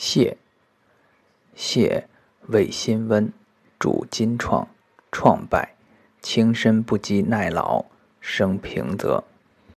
泻，泻味辛温，主金创，创败，轻身不羁耐劳，生平泽。